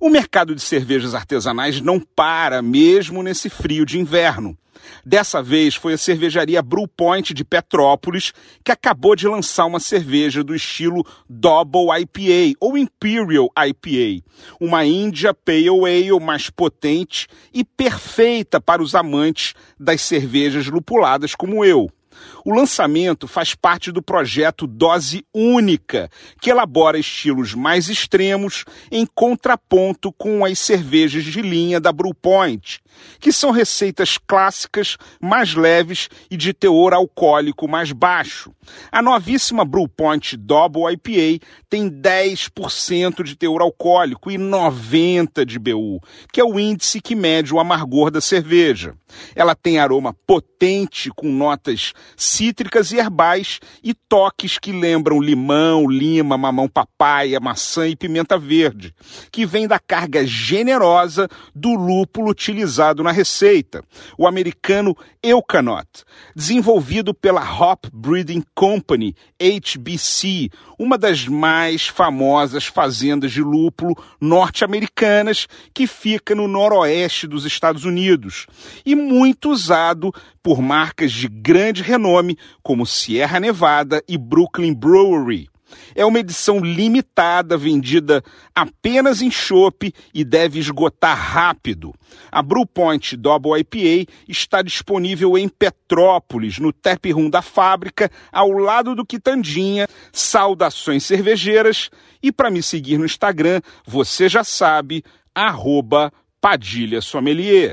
O mercado de cervejas artesanais não para, mesmo nesse frio de inverno. Dessa vez foi a cervejaria Brew Point de Petrópolis que acabou de lançar uma cerveja do estilo Double IPA ou Imperial IPA, uma India Pale Ale mais potente e perfeita para os amantes das cervejas lupuladas como eu. O lançamento faz parte do projeto Dose Única, que elabora estilos mais extremos em contraponto com as cervejas de linha da Brewpoint, que são receitas clássicas, mais leves e de teor alcoólico mais baixo. A novíssima Brewpoint Double IPA tem 10% de teor alcoólico e 90% de BU, que é o índice que mede o amargor da cerveja. Ela tem aroma potente com notas cítricas e herbais e toques que lembram limão, lima, mamão papaya, maçã e pimenta verde, que vem da carga generosa do lúpulo utilizado na receita, o americano Eucanot, desenvolvido pela Hop Breeding Company, HBC, uma das mais famosas fazendas de lúpulo norte-americanas que fica no noroeste dos Estados Unidos e muito usado por marcas de grande renome como Sierra Nevada e Brooklyn Brewery. É uma edição limitada, vendida apenas em chopp e deve esgotar rápido. A Brewpoint Double IPA está disponível em Petrópolis, no tap room da fábrica, ao lado do Quitandinha. Saudações cervejeiras. E para me seguir no Instagram, você já sabe, arroba Padilha Sommelier.